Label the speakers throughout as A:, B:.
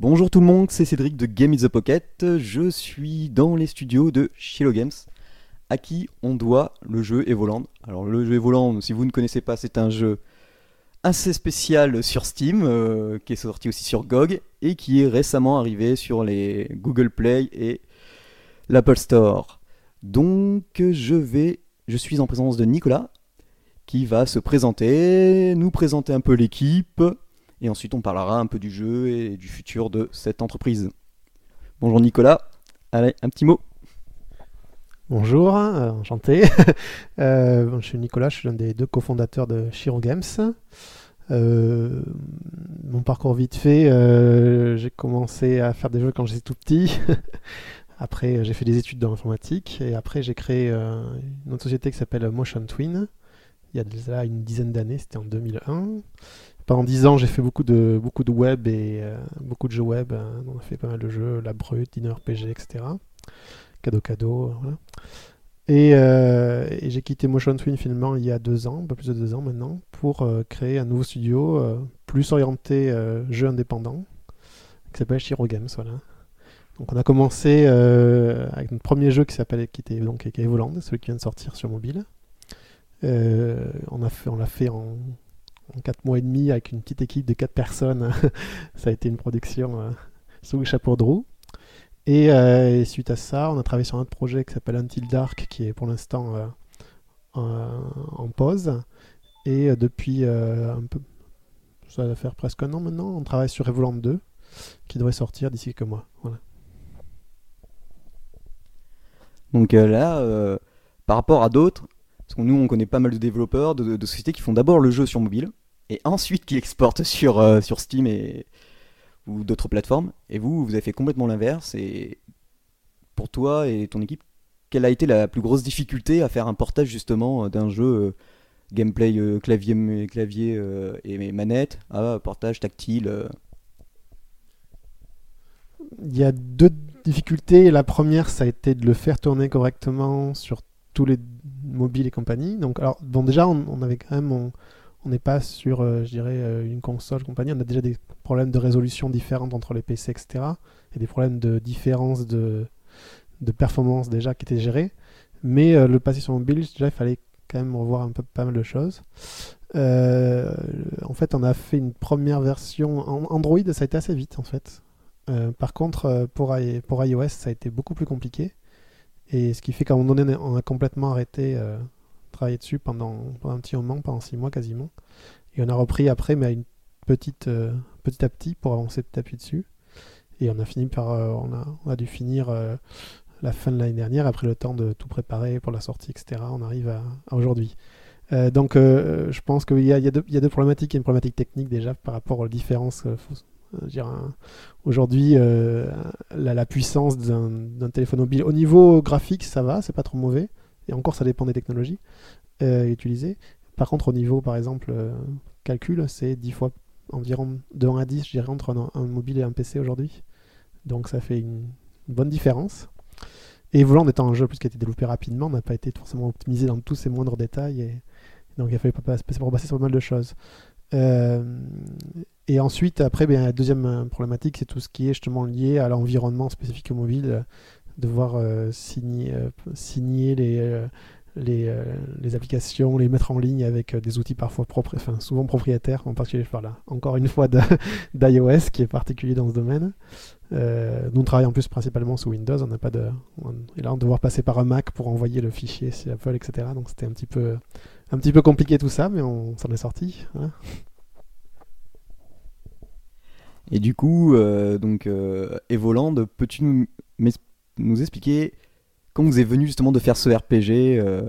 A: Bonjour tout le monde, c'est Cédric de Game in the Pocket. Je suis dans les studios de Shiloh Games, à qui on doit le jeu Evoland. Alors le jeu Evoland, si vous ne connaissez pas, c'est un jeu assez spécial sur Steam, euh, qui est sorti aussi sur GOG, et qui est récemment arrivé sur les Google Play et l'Apple Store. Donc je vais, je suis en présence de Nicolas, qui va se présenter, nous présenter un peu l'équipe, et ensuite on parlera un peu du jeu et du futur de cette entreprise. Bonjour Nicolas, allez, un petit mot.
B: Bonjour, euh, enchanté. Euh, je suis Nicolas, je suis l'un des deux cofondateurs de Shiro Games. Euh, mon parcours vite fait, j'ai commencé à faire des jeux quand j'étais tout petit. après, j'ai fait des études dans l'informatique et après, j'ai créé une autre société qui s'appelle Motion Twin. Il y a déjà une dizaine d'années, c'était en 2001. Pendant dix ans, j'ai fait beaucoup de, beaucoup de web et beaucoup de jeux web. Hein. On a fait pas mal de jeux, La Brute, Dinner RPG, etc cadeau cadeau. Euh, et, j'ai quitté Motion Twin finalement il y a deux ans, un peu plus de deux ans maintenant, pour euh, créer un nouveau studio euh, plus orienté jeu indépendant qui s'appelle Shiro Games. Voilà. Donc on a commencé avec notre premier jeu qui s'appelle qui était donc qui Evoland, celui qui vient de sortir sur mobile. Fait on l'a fait en, en 4 mois et demi avec une petite équipe de quatre personnes. Ça a été une production sous le chapeau de roue. Euh, et, suite à ça, on a travaillé sur un autre projet qui s'appelle Until Dark, qui est pour l'instant euh, en, pause. Et euh, depuis un peu, ça va faire presque un an maintenant, on travaille sur Evoland 2, qui devrait sortir d'ici quelques mois.
A: Donc là, par rapport à d'autres, parce que nous on connaît pas mal de développeurs, de, sociétés qui font d'abord le jeu sur mobile, et ensuite qui exportent sur, sur Steam et, ou d'autres plateformes. Et vous, vous avez fait complètement l'inverse. Et pour toi et ton équipe, quelle a été la plus grosse difficulté à faire un portage justement euh, d'un jeu euh, gameplay euh, clavier, clavier et manette à portage tactile
B: Il y a deux difficultés. La première, ça a été de le faire tourner correctement sur tous les mobiles et compagnie. Donc, alors, bon, déjà, on, avait quand même on n'est pas sur, euh, je dirais, euh, une console compagnie. On a déjà des problèmes de résolution différentes entre les PC, etc. Et des problèmes de différence de, de performance déjà qui étaient gérés. Mais euh, le passer sur mobile, déjà, il fallait quand même revoir un peu pas mal de choses. en fait, on a fait une première version Android, ça a été assez vite en fait. par contre, pour, pour iOS, ça a été beaucoup plus compliqué. Et ce qui fait qu'à un moment donné, on a complètement arrêté travaillé dessus pendant, un petit moment, pendant six mois quasiment. Et on a repris après, mais une petite, euh, petit à petit pour avancer petit à petit dessus. Et on a fini par, euh, on, a, on, a, dû finir euh, la fin de l'année dernière, après le temps de tout préparer pour la sortie, etc. On arrive à, aujourd'hui. donc je pense qu'il y y a, deux problématiques. Il y a une problématique technique déjà par rapport aux différences. Aujourd'hui, la, la, puissance d'un téléphone mobile, au niveau graphique, ça va, c'est pas trop mauvais. Et encore, ça dépend des technologies euh, utilisées. Par contre, au niveau, par exemple, euh, calcul, c'est 10 fois environ de 1 à 10, je dirais, entre un, mobile et un PC aujourd'hui. Donc ça fait une, bonne différence. Et Volant étant un jeu plus qui a été développé rapidement, n'a pas été forcément optimisé dans tous ses moindres détails. Et, donc il a fallu passer sur pas mal de choses. Euh, et ensuite, après, bien, la deuxième problématique, c'est tout ce qui est justement lié à l'environnement spécifique au mobile devoir euh, signer, euh, signer les, euh, les, applications, les mettre en ligne avec des outils parfois propres, souvent propriétaires, en particulier je parle encore une fois d'iOS qui est particulier dans ce domaine. nous on travaille en plus principalement sous Windows, on n'a pas de, et là on devoir passer par un Mac pour envoyer le fichier chez Apple, etc. Donc c'était un petit peu, un petit peu compliqué tout ça, mais on s'en est sorti.
A: Et du coup, donc Evoland, peux-tu nous expliquer comment vous est venu justement de faire ce RPG euh,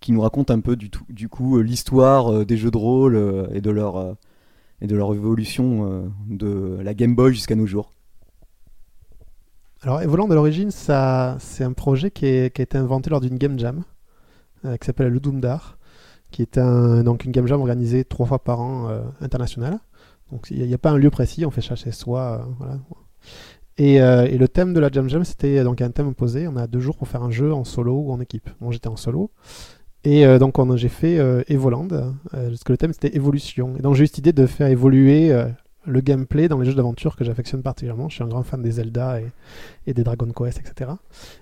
A: qui nous raconte un peu du, du coup euh, l'histoire euh, des jeux de rôle et de leur et de leur évolution de la Game Boy jusqu'à nos jours?
B: Alors Evoland à l'origine, c'est un projet qui, qui, a été inventé lors d'une Game Jam qui s'appelle le Doomdar, qui est un, donc une Game Jam organisée trois fois par an internationale. Donc il n'y a, pas un lieu précis, on fait ça chez soi. voilà. Euh, et, le thème de la Jam Jam, c'était donc un thème imposé. On a deux jours pour faire un jeu en solo ou en équipe. Moi, j'étais en solo. Et euh, donc, j'ai fait euh, Evoland, parce que le thème c'était évolution. Et donc, j'ai eu cette idée de faire évoluer le gameplay dans les jeux d'aventure que j'affectionne particulièrement. Je suis un grand fan des Zelda et, des Dragon Quest, etc.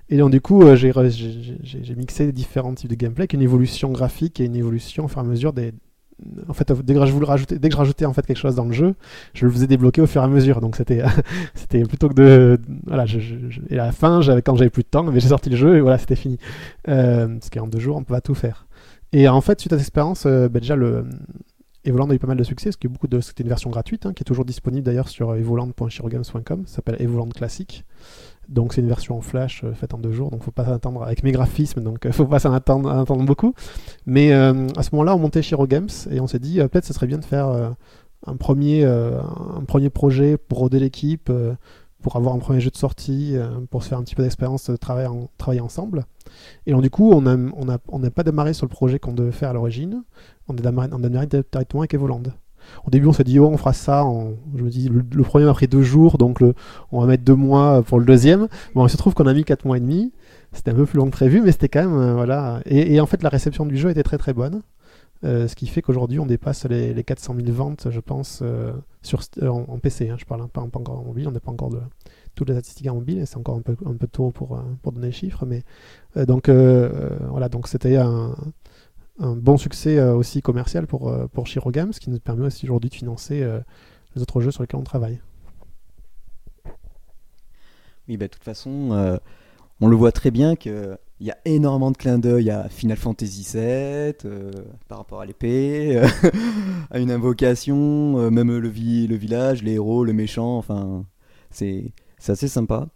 B: Et donc du coup, euh, j'ai mixé différents types de gameplay, avec une évolution graphique et une évolution au fur et à mesure des... En fait, dès que je voulais rajouter, dès que je rajoutais en fait quelque chose dans le jeu, je le faisais débloquer au fur et à mesure. Donc c'était, c'était plutôt que de, voilà. Et à la fin, quand j'avais plus de temps, j'ai sorti le jeu et voilà, c'était fini. Euh, parce qu'en deux jours, on peut pas tout faire. Et en fait, suite à cette expérience, euh, bah, déjà le Evoland a eu pas mal de succès, parce que beaucoup de c'était une version gratuite hein, qui est toujours disponible d'ailleurs sur euh, evoland.chirogames.com. Ça s'appelle Evoland Classic. Donc c'est une version en flash euh, faite en deux jours, donc faut pas s'attendre avec mes graphismes, donc euh, faut pas s'en attendre, en attendre beaucoup. Mais euh, à ce moment-là, on montait Shiro Games et on s'est dit peut-être ce serait bien de faire un premier un premier projet pour roder l'équipe, pour avoir un premier jeu de sortie, euh, pour se faire un petit peu d'expérience de travailler, en- travailler ensemble. Et donc du coup, on n'a a, pas démarré sur le projet qu'on devait faire à l'origine. On a démarré, a directement avec Evoland. Au début, on s'est dit, oh, on fera ça. Je me dis, le, premier m'a pris deux jours, donc on va mettre deux mois pour le deuxième. Bon, il se trouve qu'on a mis quatre mois et demi. C'était un peu plus long que prévu, mais c'était quand même. euh, voilà. Et en fait, la réception du jeu était très très bonne. Euh, ce qui fait qu'aujourd'hui, on dépasse les, les 400 000 ventes, je pense, euh, sur, euh, en, PC. hein, je parle pas, encore en mobile. On n'a pas encore de, toutes les statistiques en mobile, c'est encore un peu, un peu tôt pour, pour donner les chiffres. Mais donc voilà, donc c'était un, bon succès aussi commercial pour, euh, pour Shiro Games, qui nous permet aussi aujourd'hui de financer les autres jeux sur lesquels on travaille.
A: Oui, bah, de toute façon, on le voit très bien qu'il y a énormément de clins d'œil à Final Fantasy VII, euh, par rapport à l'épée, euh, à une invocation, euh, même le, vi- le village, les héros, le méchant, enfin, c'est assez sympa.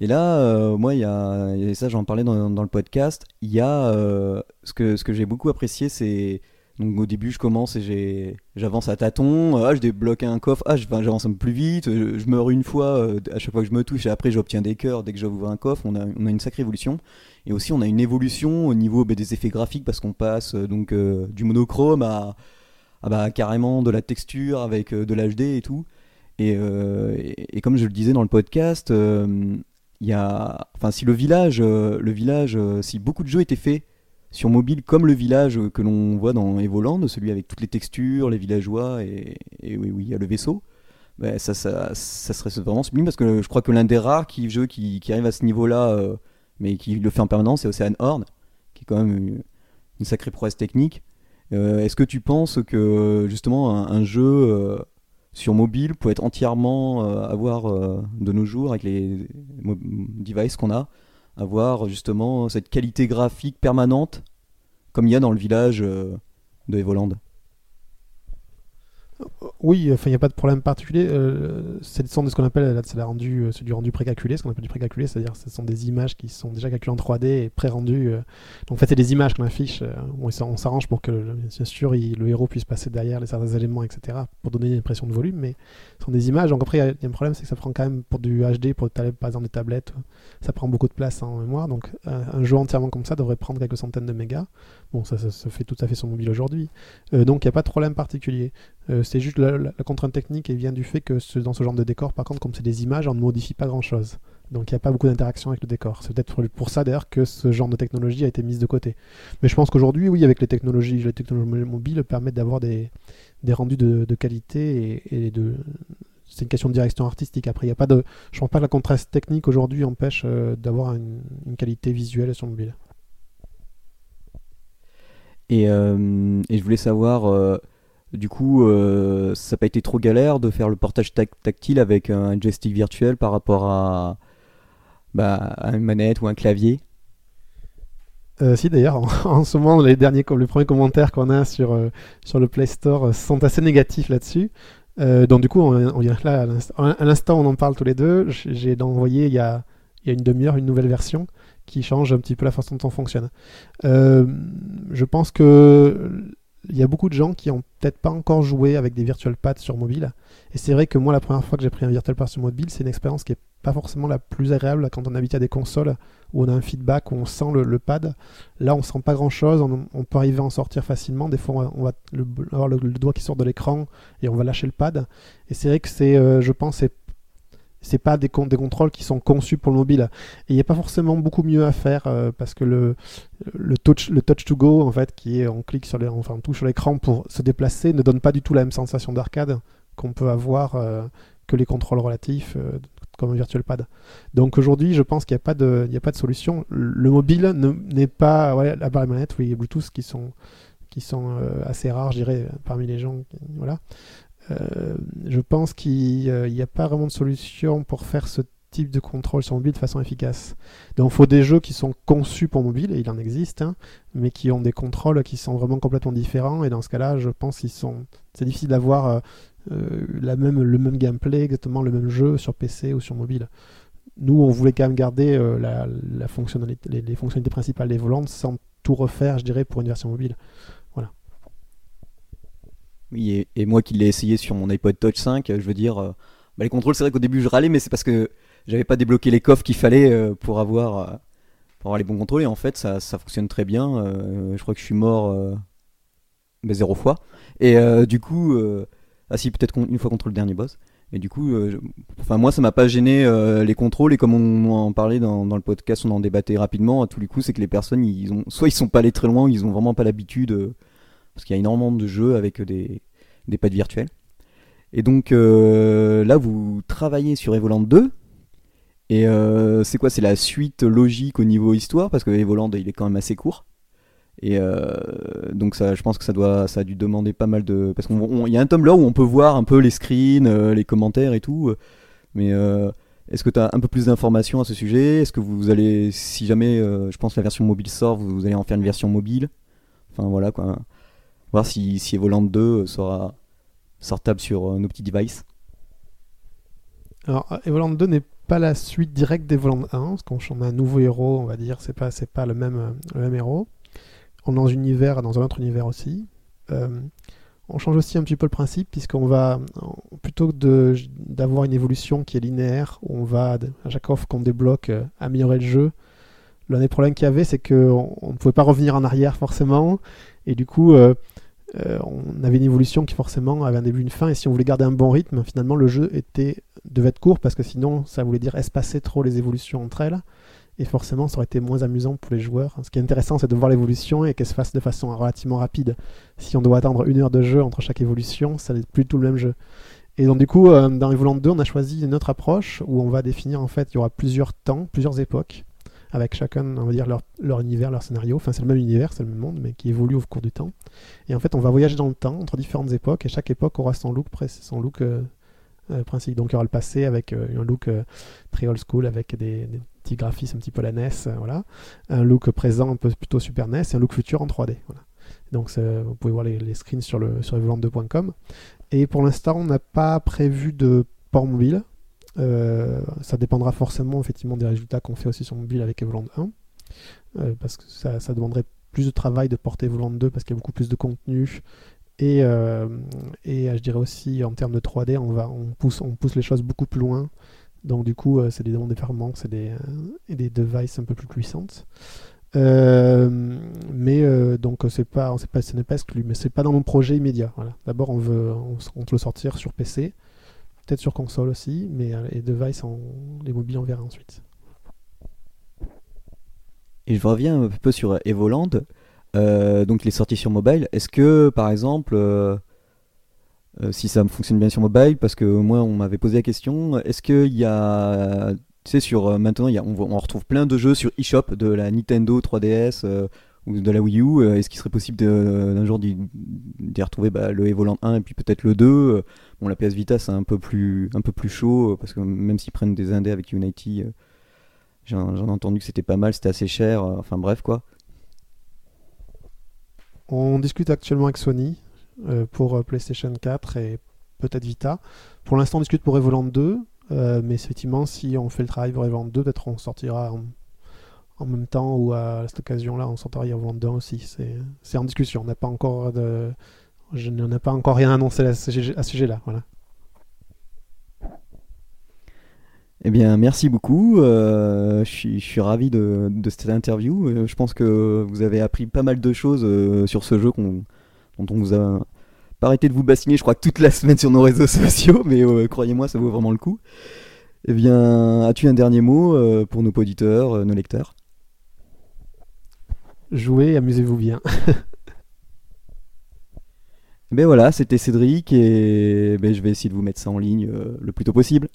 A: Et là, moi, il y a, et ça j'en parlais dans, dans le podcast, il y a ce que, ce que j'ai beaucoup apprécié, c'est donc au début je commence et j'avance à tâtons, ah je débloque un coffre, ah j'avance un peu plus vite, je, je meurs une fois euh, à chaque fois que je me touche et après j'obtiens des cœurs dès que j'ouvre un coffre, on a, une sacrée évolution. Et aussi on a une évolution au niveau bah, des effets graphiques parce qu'on passe euh, donc euh, du monochrome à, à, bah, carrément de la texture avec euh, de l'HD et tout. Et, euh, et, comme je le disais dans le podcast, euh, il y a, enfin, si le village, euh, le village, euh, si beaucoup de jeux étaient faits sur mobile, comme le village que l'on voit dans Evoland, celui avec toutes les textures, les villageois et, oui, il y a le vaisseau. ben, ça, serait vraiment sublime parce que je crois que l'un des rares qui, jeux qui, arrive à ce niveau-là, euh, mais qui le fait en permanence, c'est Ocean Horn, qui est quand même une, sacrée prouesse technique. Euh, Est-ce que tu penses que justement un, jeu euh, sur mobile peut être entièrement avoir de nos jours avec les devices qu'on a, avoir justement cette qualité graphique permanente comme il y a dans le village euh, de Evoland
B: Oui, enfin, il n'y a pas de problème particulier. Euh, c'est de ce qu'on appelle, la euh, c'est du rendu précalculé, ce qu'on appelle du précalculé, c'est-à-dire ce sont des images qui sont déjà calculées en 3D et pré-rendues. euh. Donc en fait, c'est des images qu'on affiche. on, s'arrange pour que, bien sûr, le héros puisse passer derrière les certains éléments, etc., pour donner une impression de volume, mais ce sont des images. Donc après, il y, a- un problème, c'est que ça prend quand même pour du HD, pour par exemple des tablettes, ça prend beaucoup de place en mémoire. Donc un jeu entièrement comme ça devrait prendre quelques centaines de mégas. Bon, ça, ça fait tout à fait sur mobile aujourd'hui. Euh, donc il n'y a pas de problème particulier. Euh, c'est juste la, contrainte technique et vient du fait que dans ce genre de décor, par contre, comme c'est des images, on ne modifie pas grand-chose. Donc il n'y a pas beaucoup d'interaction avec le décor. C'est peut-être pour, ça d'ailleurs que ce genre de technologie a été mise de côté. Mais je pense qu'aujourd'hui, oui, avec les technologies, les technologies mobiles permettent d'avoir des, des rendus de, qualité et, de. C'est une question de direction artistique. Après, il a pas de. Je pense pas que la contraste technique aujourd'hui empêche euh, d'avoir une, une qualité visuelle sur mobile.
A: Et, euh, et je voulais savoir, euh, du coup, euh, ça n'a pas été trop galère de faire le portage tac- tactile avec un joystick virtuel par rapport à, bah, une manette ou un clavier?
B: Si d'ailleurs, en, ce moment, les derniers, com- les premiers commentaires qu'on a sur, sur le Play Store sont assez négatifs là-dessus. Donc du coup, on, on là à l'inst- à l'instant, on en parle tous les deux. J'ai envoyé il y a une demi-heure une nouvelle version qui change un petit peu la façon dont on fonctionne. Euh, je pense que il y a beaucoup de gens qui ont peut-être pas encore joué avec des virtual pads sur mobile. Et c'est vrai que moi, la première fois que j'ai pris un virtual pad sur mobile, c'est une expérience qui est pas forcément la plus agréable quand on habite à des consoles où on a un feedback, où on sent le, pad. Là, on sent pas grand chose, on, peut arriver à en sortir facilement. Des fois, on va, avoir le, le doigt qui sort de l'écran et on va lâcher le pad. Et c'est vrai que c'est, euh, je pense, c'est c'est pas des, con- des contrôles qui sont conçus pour le mobile. Et il n'y a pas forcément beaucoup mieux à faire euh, parce que le, touch, le touch to go, en fait, qui est on clique sur les, enfin on touche l'écran pour se déplacer, ne donne pas du tout la même sensation d'arcade qu'on peut avoir que les contrôles relatifs comme un virtual pad. Donc aujourd'hui, je pense qu'il n'y a, pas de, a pas de solution. Le mobile n'est pas. Ouais, la barre manette, oui, Bluetooth qui sont, qui sont assez rares, je dirais, parmi les gens. Voilà. Je pense qu'il n'y a pas vraiment de solution pour faire ce type de contrôle sur mobile de façon efficace. Donc il faut des jeux qui sont conçus pour mobile, et il en existe, hein, mais qui ont des contrôles qui sont vraiment complètement différents, et dans ce cas-là, je pense qu'ils sont... C'est difficile d'avoir euh, euh, même, le même gameplay, exactement le même jeu sur PC ou sur mobile. Nous, on voulait quand même garder euh, la, fonctionnalité, les, fonctionnalités principales des volantes sans tout refaire, je dirais, pour une version mobile.
A: Et, moi qui l'ai essayé sur mon iPod Touch 5, je veux dire, bah, les contrôles, c'est vrai qu'au début je râlais, mais c'est parce que j'avais pas débloqué les coffres qu'il fallait euh, pour avoir euh, pour avoir les bons contrôles. Et en fait ça, fonctionne très bien euh, je crois que je suis mort mais zéro fois. Et du coup ah si peut-être une fois contre le dernier boss. Et du coup enfin moi ça m'a pas gêné les contrôles. Et comme on en parlait dans, dans, le podcast on en débattait rapidement. À tous les coups c'est que les personnes ils ont soit ils sont pas allés très loin ils ont vraiment pas l'habitude parce qu'il y a énormément de jeux avec des des pads virtuels et donc là vous travaillez sur Evoland 2 et euh, c'est quoi C'est la suite logique au niveau histoire? Parce que Evoland il est quand même assez court. Et euh, donc ça, je pense que ça doit, ça a dû demander pas mal de, parce qu'il y a un tome là où on peut voir un peu les screens, euh, les commentaires et tout. Mais est-ce que tu as un peu plus d'informations à ce sujet? Est-ce que vous allez, si jamais, je pense que la version mobile sort, vous, allez en faire une version mobile? Enfin voilà quoi. Voir si, si Evoland 2 sera sortable sur nos petits devices.
B: Alors Evoland 2 n'est pas la suite directe des Volants 1, parce qu'on a un nouveau héros, on va dire, c'est pas, pas le même, euh, le même héros. On est dans un univers, dans un autre univers aussi. Euh, on change aussi un petit peu le principe, puisqu'on va, plutôt que d'avoir une évolution qui est linéaire, où on va, à chaque fois qu'on débloque, euh, améliorer le jeu, l'un des problèmes qu'il y avait, c'est qu'on ne pouvait pas revenir en arrière forcément, et du coup, on avait une évolution qui forcément avait un début, une fin, et si on voulait garder un bon rythme, finalement, le jeu était devait être court parce que sinon ça voulait dire espacer trop les évolutions entre elles et forcément ça aurait été moins amusant pour les joueurs. Ce qui est intéressant c'est de voir l'évolution et qu'elle se fasse de façon relativement rapide. Si on doit attendre une heure de jeu entre chaque évolution, ça n'est plus tout le même jeu. Et donc du coup euh, dans Evoland 2 on a choisi une autre approche où on va définir en fait il y aura plusieurs temps, plusieurs époques avec chacun, on va dire, leur, univers, leur scénario. Enfin, c'est le même univers, c'est le même monde, mais qui évolue au cours du temps. Et en fait, on va voyager dans le temps, entre différentes époques, et chaque époque aura son look, son look euh, euh, principe. Donc il y aura le passé avec euh, un look euh, très old school avec des, petits graphismes un petit peu la NES, voilà. Un look présent un peu plutôt Super NES et un look futur en 3D. Voilà. Donc vous pouvez voir les, screens sur, le, sur 2com Et pour l'instant, on n'a pas prévu de port mobile. Ça dépendra forcément effectivement des résultats qu'on fait aussi sur mobile avec Evoland 1. parce que ça, demanderait plus de travail de porter Evoland 2 parce qu'il y a beaucoup plus de contenu et, euh, et euh, je dirais aussi en termes de 3D, on, va, on, pousse, on pousse les choses beaucoup plus loin. Donc du coup, euh, c'est des demandes de performance et des, et des devices un peu plus puissantes. mais donc c'est pas, pas, ce n'est pas exclu, mais c'est pas dans mon projet immédiat. Voilà. D'abord, on veut, on, le sortir sur PC, peut-être sur console aussi, mais les devices, les mobiles, on verra ensuite.
A: Et je reviens un peu sur Evoland. Euh, donc il est sorti sur mobile. Est-ce que par exemple, euh, euh, si ça fonctionne bien sur mobile, parce que moi on m'avait posé la question, est-ce qu'il y a, tu sais, sur maintenant a, on, retrouve plein de jeux sur eShop de la Nintendo 3DS ou de la Wii U. Est-ce qu'il serait possible d'un jour d'y retrouver bah, le Evoland 1 et puis peut-être le 2 La PS Vita c'est un peu plus un peu plus chaud parce que même s'ils prennent des indés avec Unity, j'en ai entendu que c'était pas mal, c'était assez cher. enfin bref quoi.
B: On discute actuellement avec Sony euh, pour euh, PlayStation 4 et peut-être Vita. Pour l'instant, on discute pour Evoland 2, euh, mais effectivement, si on fait le travail pour Evoland 2, peut-être on sortira en, même temps ou à cette occasion-là, on sortira Evoland 2 aussi. C'est en discussion. On n'a pas encore de, je n'en ai pas encore rien annoncé à ce sujet-là. Voilà.
A: Eh bien, merci beaucoup. Euh, je, suis, ravi de, cette interview. Euh, je pense que vous avez appris pas mal de choses euh, sur ce jeu dont on vous a pas arrêté de vous bassiner, je crois, toute la semaine sur nos réseaux sociaux, mais croyez-moi, ça vaut vraiment le coup. Eh bien, as-tu un dernier mot pour nos auditeurs, nos lecteurs?
B: Jouez, amusez-vous bien.
A: Ben voilà, c'était Cédric et ben, je vais essayer de vous mettre ça en ligne euh, le plus tôt possible.